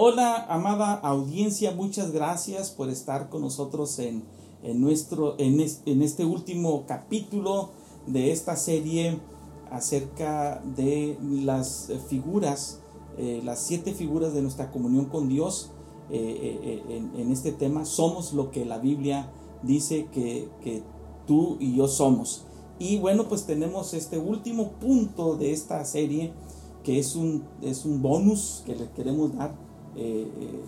Hola, amada audiencia, muchas gracias por estar con nosotros en, nuestro, en, este último capítulo de esta serie acerca de las figuras, eh, las siete figuras de nuestra comunión con Dios. Eh, eh, en, este tema, somos lo que la Biblia dice que, que tú y yo somos. Y bueno, pues tenemos este último punto de esta serie, que es un, es un bonus que le queremos dar eh, eh,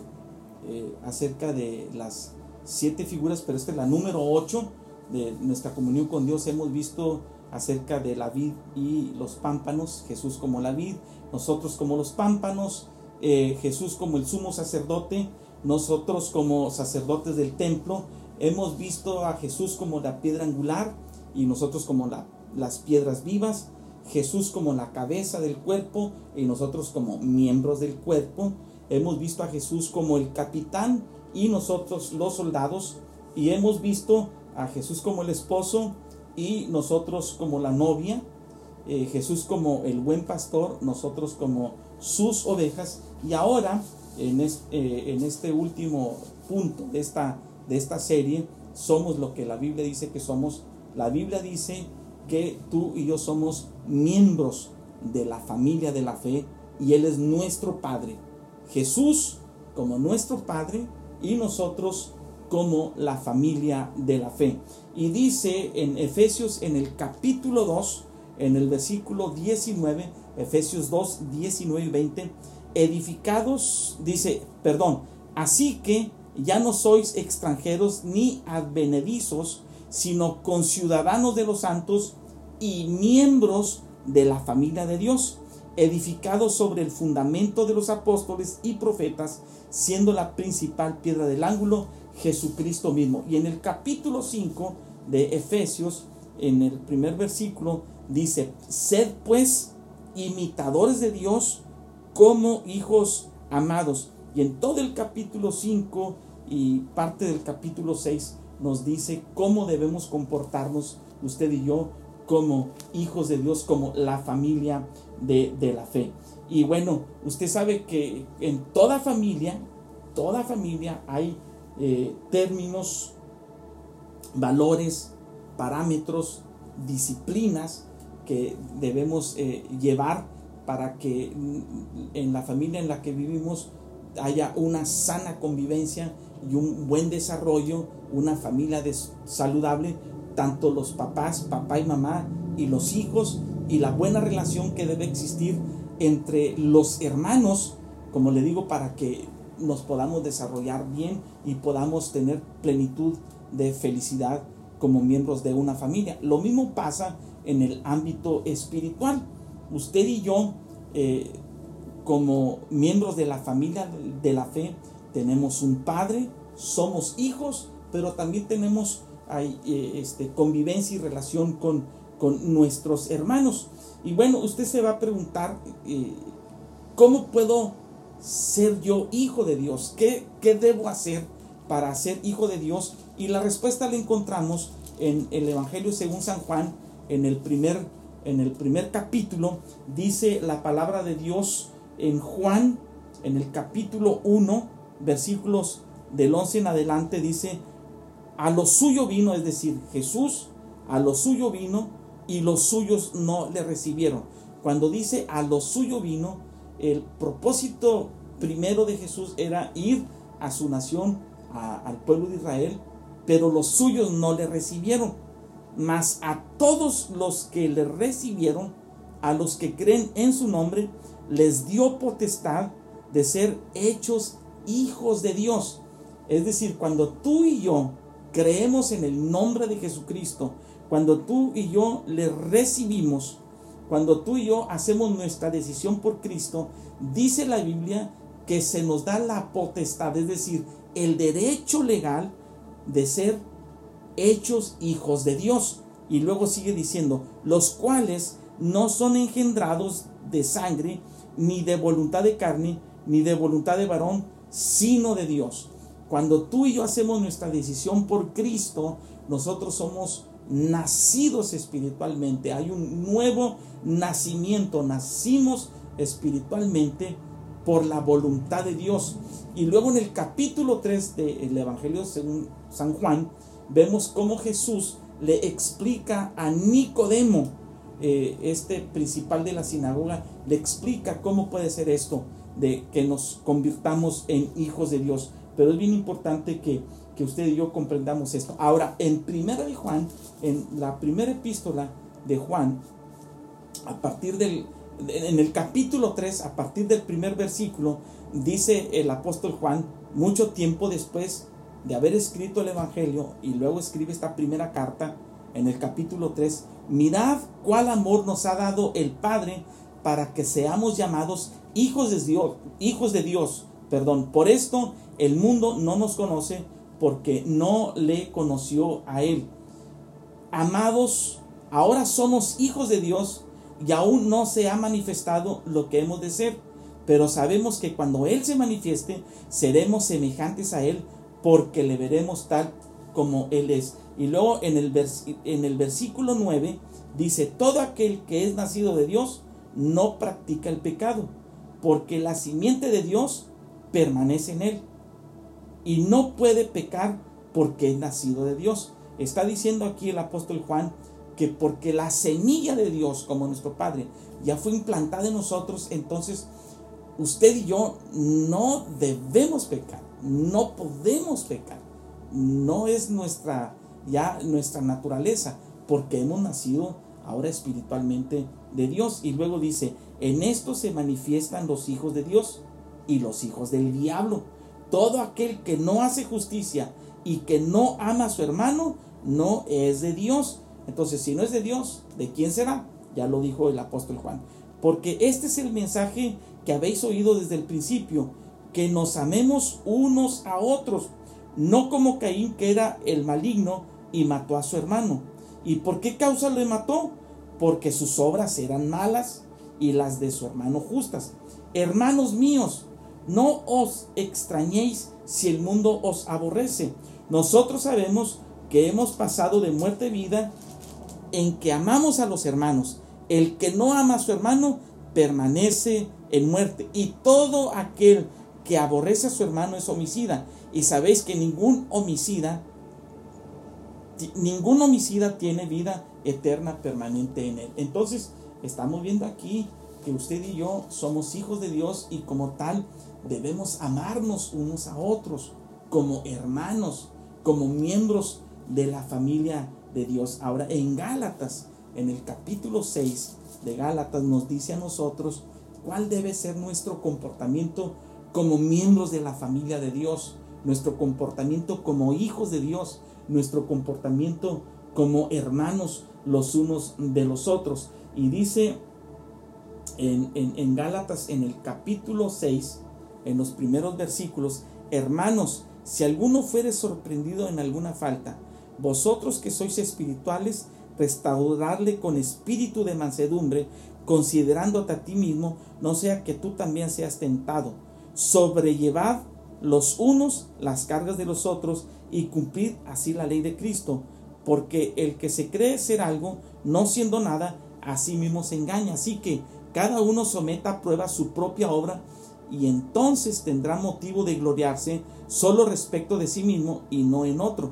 eh, acerca de las siete figuras, pero esta es la número ocho de nuestra comunión con Dios. Hemos visto acerca de la vid y los pámpanos, Jesús como la vid, nosotros como los pámpanos, Jesús como el sumo sacerdote, nosotros como sacerdotes del templo, hemos visto a Jesús como la piedra angular y nosotros como la, las piedras vivas, Jesús como la cabeza del cuerpo y nosotros como miembros del cuerpo, hemos visto a Jesús como el capitán y nosotros los soldados, y hemos visto a Jesús como el esposo y nosotros como la novia, eh, Jesús como el buen pastor, nosotros como sus ovejas, y ahora en, eh, en este último punto de esta, de esta serie, somos lo que la Biblia dice que somos. La Biblia dice que tú y yo somos miembros de la familia de la fe y Él es nuestro Padre. Jesús como nuestro Padre y nosotros como la familia de la fe. Y dice en Efesios en el capítulo 2, en el versículo 19, Efesios 2, 19 y 20, edificados, dice, perdón, así que ya no sois extranjeros ni advenedizos, sino conciudadanos de los santos y miembros de la familia de Dios edificado sobre el fundamento de los apóstoles y profetas, siendo la principal piedra del ángulo Jesucristo mismo. Y en el capítulo 5 de Efesios, en el primer versículo, dice, sed pues imitadores de Dios como hijos amados. Y en todo el capítulo 5 y parte del capítulo 6 nos dice cómo debemos comportarnos usted y yo como hijos de Dios, como la familia de, la fe. Y bueno, usted sabe que en toda familia, toda familia hay eh, términos, valores, parámetros, disciplinas que debemos eh, llevar para que en la familia en la que vivimos haya una sana convivencia y un buen desarrollo, una familia saludable, tanto los papás, papá y mamá, y los hijos, y la buena relación que debe existir entre los hermanos, como le digo, para que nos podamos desarrollar bien y podamos tener plenitud de felicidad como miembros de una familia. Lo mismo pasa en el ámbito espiritual. Usted y yo, eh, como miembros de la familia de la fe, tenemos un padre, somos hijos, pero también tenemos eh, este, convivencia y relación con, con, nuestros hermanos. Y bueno, usted se va a preguntar, eh, ¿cómo puedo ser yo hijo de Dios? ¿Qué, ¿Qué debo hacer para ser hijo de Dios? Y la respuesta la encontramos en el Evangelio según San Juan, en el primer, en el primer capítulo, dice la palabra de Dios en Juan, en el capítulo 1, versículos del 11 en adelante, dice, a lo suyo vino, es decir, Jesús a lo suyo vino y los suyos no le recibieron. Cuando dice a lo suyo vino, el propósito primero de Jesús era ir a su nación, al pueblo de Israel, pero los suyos no le recibieron. Mas a todos los que le recibieron, a los que creen en su nombre, les dio potestad de ser hechos hijos de Dios. Es decir, cuando tú y yo creemos en el nombre de Jesucristo, cuando tú y yo le recibimos, Cuando tú y yo hacemos nuestra decisión por Cristo, dice la Biblia que se nos da la potestad, es decir, el derecho legal de ser hechos hijos de Dios. Y luego sigue diciendo, los cuales no son engendrados de sangre, ni de voluntad de carne, ni de voluntad de varón, sino de Dios. Cuando tú y yo hacemos nuestra decisión por Cristo, nosotros somos nacidos espiritualmente. Hay un nuevo nacimiento. Nacimos espiritualmente por la voluntad de Dios. Y luego en el capítulo 3 del Evangelio según San Juan, vemos cómo Jesús le explica a Nicodemo, eh, este principal de la sinagoga, le explica cómo puede ser esto de que nos convirtamos en hijos de Dios. Pero es bien importante que, que usted y yo comprendamos esto. Ahora, en primera de Juan, en la primera epístola de Juan, a partir del, en el capítulo 3, a partir del primer versículo, dice el apóstol Juan, mucho tiempo después de haber escrito el Evangelio y luego escribe esta primera carta en el capítulo 3, mirad cuál amor nos ha dado el Padre para que seamos llamados hijos de Dios, hijos de Dios. Perdón, por esto el mundo no nos conoce porque no le conoció a él. Amados, ahora somos hijos de Dios y aún no se ha manifestado lo que hemos de ser, pero sabemos que cuando Él se manifieste, seremos semejantes a Él porque le veremos tal como Él es. Y luego en el, en el versículo 9 dice, todo aquel que es nacido de Dios no practica el pecado, porque la simiente de Dios permanece en Él y no puede pecar porque es nacido de Dios. Está diciendo aquí el apóstol Juan que porque la semilla de Dios, como nuestro Padre, ya fue implantada en nosotros, entonces usted y yo no debemos pecar, no podemos pecar. No es nuestra ya nuestra naturaleza, porque hemos nacido ahora espiritualmente de Dios. Y luego dice, en esto se manifiestan los hijos de Dios y los hijos del diablo. Todo aquel que no hace justicia y que no ama a su hermano, no es de Dios, entonces, si no es de Dios, ¿de quién será? Ya lo dijo el apóstol Juan. Porque este es el mensaje que habéis oído desde el principio, que nos amemos unos a otros, no como Caín que era el maligno y mató a su hermano. ¿Y por qué causa le mató? Porque sus obras eran malas y las de su hermano justas. Hermanos míos, no os extrañéis si el mundo os aborrece. Nosotros sabemos que hemos pasado de muerte a vida en que amamos a los hermanos. El que no ama a su hermano permanece en muerte. Y todo aquel que aborrece a su hermano es homicida. Y sabéis que ningún homicida, ningún homicida tiene vida eterna permanente en él. Entonces, estamos viendo aquí que usted y yo somos hijos de Dios y como tal debemos amarnos unos a otros como hermanos, como miembros de la familia de Dios. Ahora, en Gálatas, en el capítulo 6 de Gálatas, nos dice a nosotros cuál debe ser nuestro comportamiento como miembros de la familia de Dios, nuestro comportamiento como hijos de Dios, nuestro comportamiento como hermanos los unos de los otros. Y dice en, en, Gálatas, en el capítulo 6, en los primeros versículos, hermanos, si alguno fuere sorprendido en alguna falta, vosotros que sois espirituales, restaurarle con espíritu de mansedumbre, considerándote a ti mismo, no sea que tú también seas tentado. Sobrellevad los unos las cargas de los otros y cumplid así la ley de Cristo, porque el que se cree ser algo, no siendo nada, a sí mismo se engaña. Así que cada uno someta a prueba su propia obra y entonces tendrá motivo de gloriarse solo respecto de sí mismo y no en otro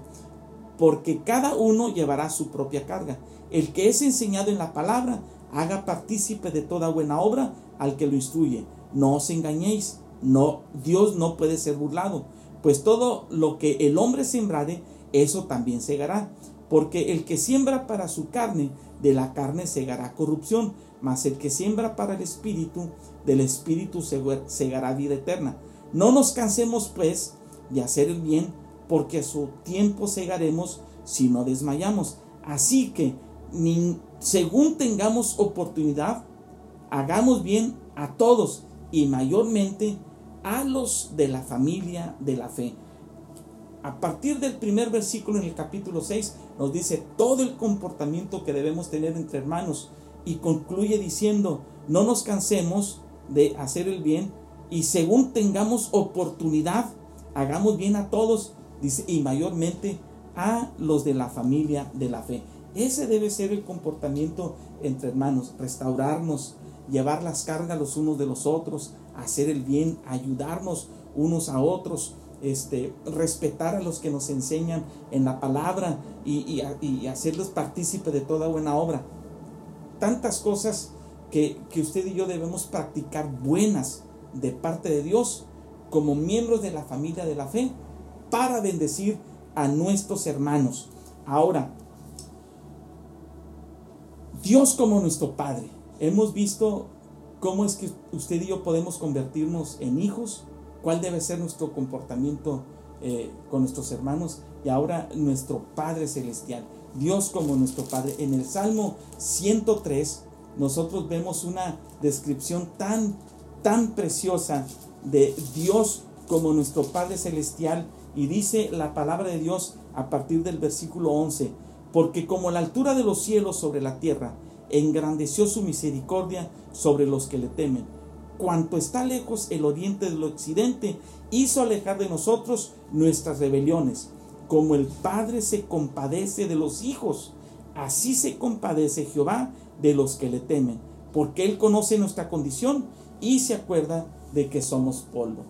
porque cada uno llevará su propia carga. El que es enseñado en la palabra, haga partícipe de toda buena obra al que lo instruye. No os engañéis, no, Dios no puede ser burlado, pues todo lo que el hombre sembrare, eso también segará. Porque el que siembra para su carne, de la carne segará corrupción, mas el que siembra para el espíritu, del espíritu segará vida eterna. No nos cansemos pues de hacer el bien, porque a su tiempo segaremos si no desmayamos. Así que según tengamos oportunidad, hagamos bien a todos y mayormente a los de la familia de la fe. A partir del primer versículo en el capítulo 6 nos dice todo el comportamiento que debemos tener entre hermanos y concluye diciendo, no nos cansemos de hacer el bien y según tengamos oportunidad, hagamos bien a todos, dice, y mayormente a los de la familia de la fe. Ese debe ser el comportamiento entre hermanos, restaurarnos, llevar las cargas los unos de los otros, hacer el bien, ayudarnos unos a otros, este, respetar a los que nos enseñan en la palabra y, y, hacerles partícipe de toda buena obra. Tantas cosas que, que usted y yo debemos practicar buenas de parte de Dios como miembros de la familia de la fe para bendecir a nuestros hermanos. Ahora, Dios como nuestro Padre. Hemos visto cómo es que usted y yo podemos convertirnos en hijos, cuál debe ser nuestro comportamiento eh, con nuestros hermanos y ahora nuestro Padre Celestial. Dios como nuestro Padre. En el Salmo 103 nosotros vemos una descripción tan, tan preciosa de Dios como nuestro Padre Celestial y dice la palabra de Dios a partir del versículo 11, porque como la altura de los cielos sobre la tierra, engrandeció su misericordia sobre los que le temen. Cuanto está lejos el oriente del occidente, hizo alejar de nosotros nuestras rebeliones. Como el Padre se compadece de los hijos, así se compadece Jehová de los que le temen, porque Él conoce nuestra condición y se acuerda de que somos polvo.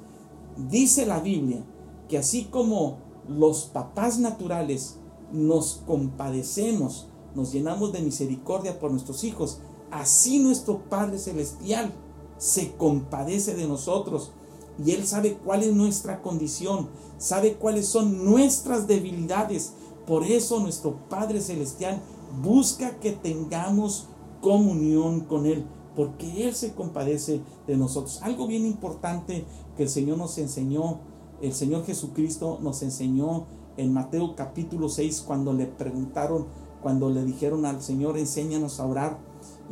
Dice la Biblia que así como los papás naturales nos compadecemos nos llenamos de misericordia por nuestros hijos, así nuestro Padre Celestial se compadece de nosotros y Él sabe cuál es nuestra condición, sabe cuáles son nuestras debilidades. Por eso nuestro Padre Celestial busca que tengamos comunión con Él, porque Él se compadece de nosotros. Algo bien importante que el Señor nos enseñó, el Señor Jesucristo nos enseñó en Mateo capítulo 6 cuando le preguntaron cuando le dijeron al Señor, enséñanos a orar,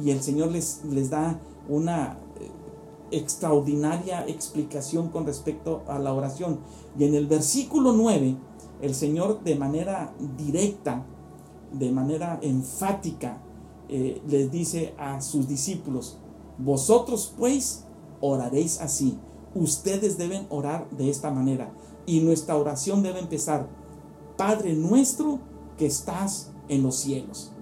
y el Señor les, les da una eh, extraordinaria explicación con respecto a la oración. Y en el versículo 9, el Señor de manera directa, de manera enfática, eh, les dice a sus discípulos, vosotros pues oraréis así, ustedes deben orar de esta manera. Y nuestra oración debe empezar, Padre nuestro que estás en los cielos.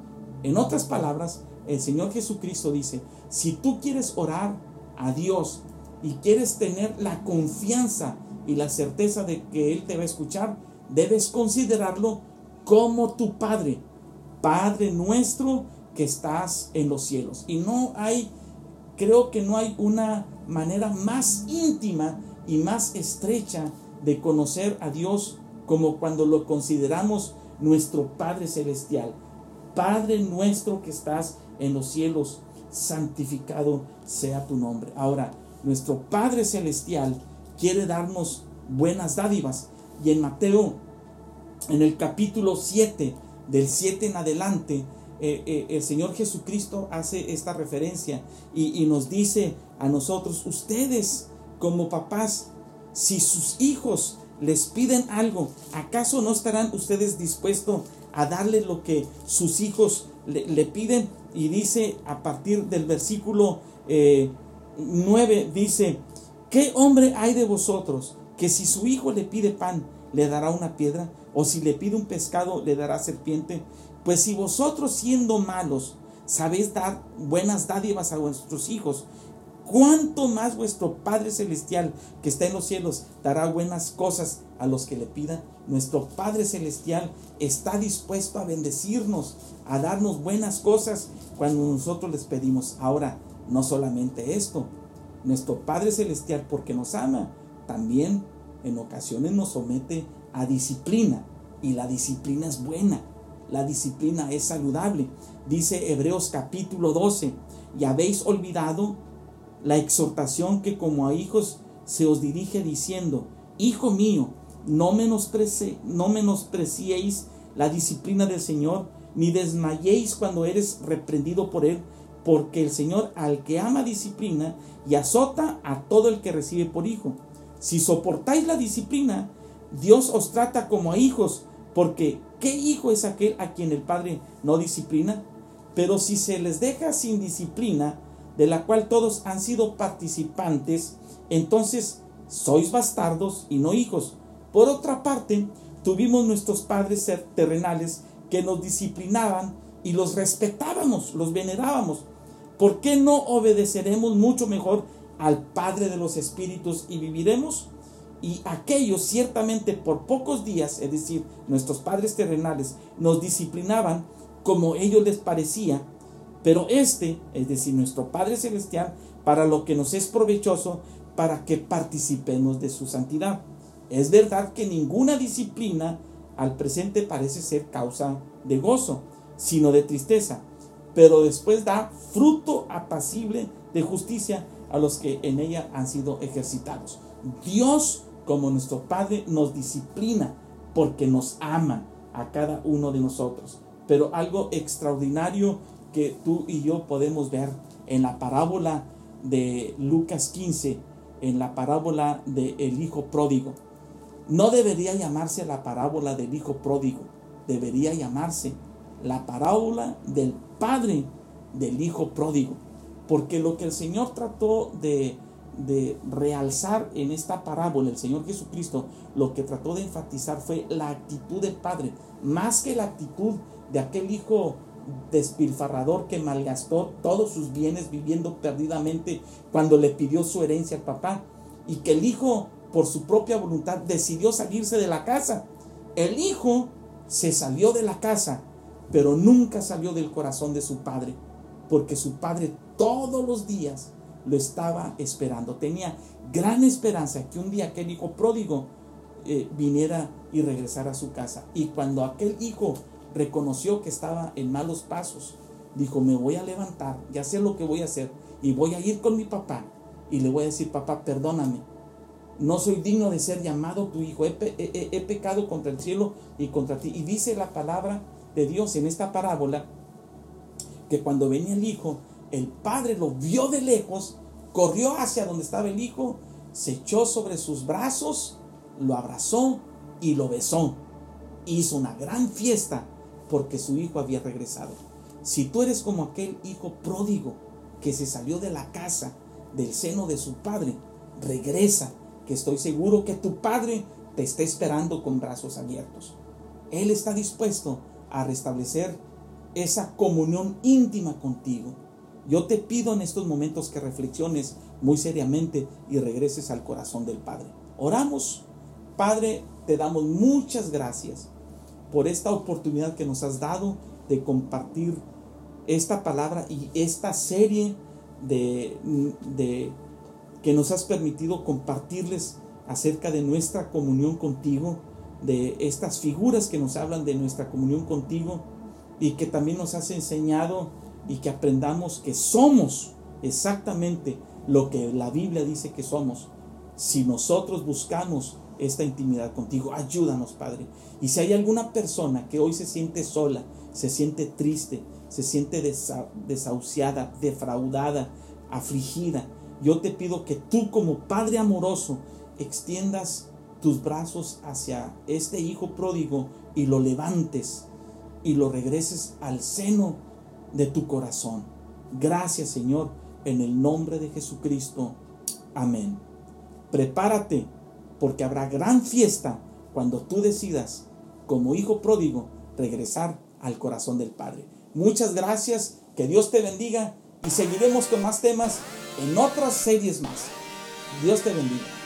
En otras palabras, el Señor Jesucristo dice, si tú quieres orar a Dios y quieres tener la confianza y la certeza de que Él te va a escuchar, debes considerarlo como tu Padre, Padre nuestro que estás en los cielos. Y no hay, creo que no hay una manera más íntima y más estrecha de conocer a Dios como cuando lo consideramos nuestro Padre Celestial. Padre nuestro que estás en los cielos, santificado sea tu nombre. Ahora, nuestro Padre Celestial quiere darnos buenas dádivas. Y en Mateo, en el capítulo 7, del 7 en adelante, eh, eh, el Señor Jesucristo hace esta referencia y, nos dice a nosotros, ustedes como papás, si sus hijos les piden algo, ¿acaso no estarán ustedes dispuestos a darle lo que sus hijos le, piden? Y dice a partir del versículo 9, eh, dice, ¿qué hombre hay de vosotros que si su hijo le pide pan, le dará una piedra? ¿O si le pide un pescado, le dará serpiente? Pues si vosotros siendo malos, sabéis dar buenas dádivas a vuestros hijos, cuánto más vuestro Padre Celestial que está en los cielos dará buenas cosas a los que le pidan. Nuestro Padre Celestial está dispuesto a bendecirnos, a darnos buenas cosas cuando nosotros les pedimos. Ahora, no solamente esto, nuestro Padre Celestial, porque nos ama, también en ocasiones nos somete a disciplina. Y la disciplina es buena, la disciplina es saludable. Dice Hebreos capítulo 12, y habéis olvidado la exhortación que como a hijos se os dirige diciendo, Hijo mío, no, menosprecie, no menospreciéis la disciplina del Señor, ni desmayéis cuando eres reprendido por él, porque el Señor al que ama disciplina y azota a todo el que recibe por hijo. Si soportáis la disciplina, Dios os trata como a hijos, porque ¿qué hijo es aquel a quien el Padre no disciplina? Pero si se les deja sin disciplina, de la cual todos han sido participantes, entonces sois bastardos y no hijos. Por otra parte, tuvimos nuestros padres terrenales que nos disciplinaban y los respetábamos, los venerábamos. ¿Por qué no obedeceremos mucho mejor al Padre de los Espíritus y viviremos? Y aquellos ciertamente por pocos días, es decir, nuestros padres terrenales, nos disciplinaban como ellos les parecía, pero este, es decir, nuestro Padre Celestial, para lo que nos es provechoso, para que participemos de su santidad. Es verdad que ninguna disciplina al presente parece ser causa de gozo, sino de tristeza, pero después da fruto apacible de justicia a los que en ella han sido ejercitados. Dios, como nuestro Padre, nos disciplina porque nos ama a cada uno de nosotros. Pero algo extraordinario que tú y yo podemos ver en la parábola de Lucas 15, en la parábola del el hijo pródigo. No debería llamarse la parábola del hijo pródigo, debería llamarse la parábola del padre del hijo pródigo. Porque lo que el Señor trató de, de realzar en esta parábola, el Señor Jesucristo, lo que trató de enfatizar fue la actitud del padre, más que la actitud de aquel hijo despilfarrador que malgastó todos sus bienes viviendo perdidamente cuando le pidió su herencia al papá y que el hijo por su propia voluntad decidió salirse de la casa. El hijo se salió de la casa, pero nunca salió del corazón de su padre, porque su padre todos los días lo estaba esperando. Tenía gran esperanza que un día aquel hijo pródigo eh, viniera y regresara a su casa. Y cuando aquel hijo reconoció que estaba en malos pasos, dijo, me voy a levantar, ya sé lo que voy a hacer, y voy a ir con mi papá, y le voy a decir, papá, perdóname, no soy digno de ser llamado tu hijo, he, pecado contra el cielo y contra ti. Y dice la palabra de Dios en esta parábola que cuando venía el hijo, el padre lo vio de lejos, corrió hacia donde estaba el hijo, se echó sobre sus brazos, lo abrazó y lo besó. Hizo una gran fiesta porque su hijo había regresado. Si tú eres como aquel hijo pródigo que se salió de la casa, del seno de su padre, regresa que estoy seguro que tu Padre te está esperando con brazos abiertos. Él está dispuesto a restablecer esa comunión íntima contigo. Yo te pido en estos momentos que reflexiones muy seriamente y regreses al corazón del Padre. Oramos. Padre, te damos muchas gracias por esta oportunidad que nos has dado de compartir esta palabra y esta serie de, de que nos has permitido compartirles acerca de nuestra comunión contigo, de estas figuras que nos hablan de nuestra comunión contigo y que también nos has enseñado y que aprendamos que somos exactamente lo que la Biblia dice que somos. Si nosotros buscamos esta intimidad contigo, ayúdanos, Padre. Y si hay alguna persona que hoy se siente sola, se siente triste, se siente desahuciada, defraudada, afligida, yo te pido que tú como Padre amoroso extiendas tus brazos hacia este hijo pródigo y lo levantes y lo regreses al seno de tu corazón. Gracias Señor, en el nombre de Jesucristo. Amén. Prepárate porque habrá gran fiesta cuando tú decidas, como hijo pródigo, regresar al corazón del Padre. Muchas gracias, que Dios te bendiga y seguiremos con más temas en otras series más. Dios te bendiga.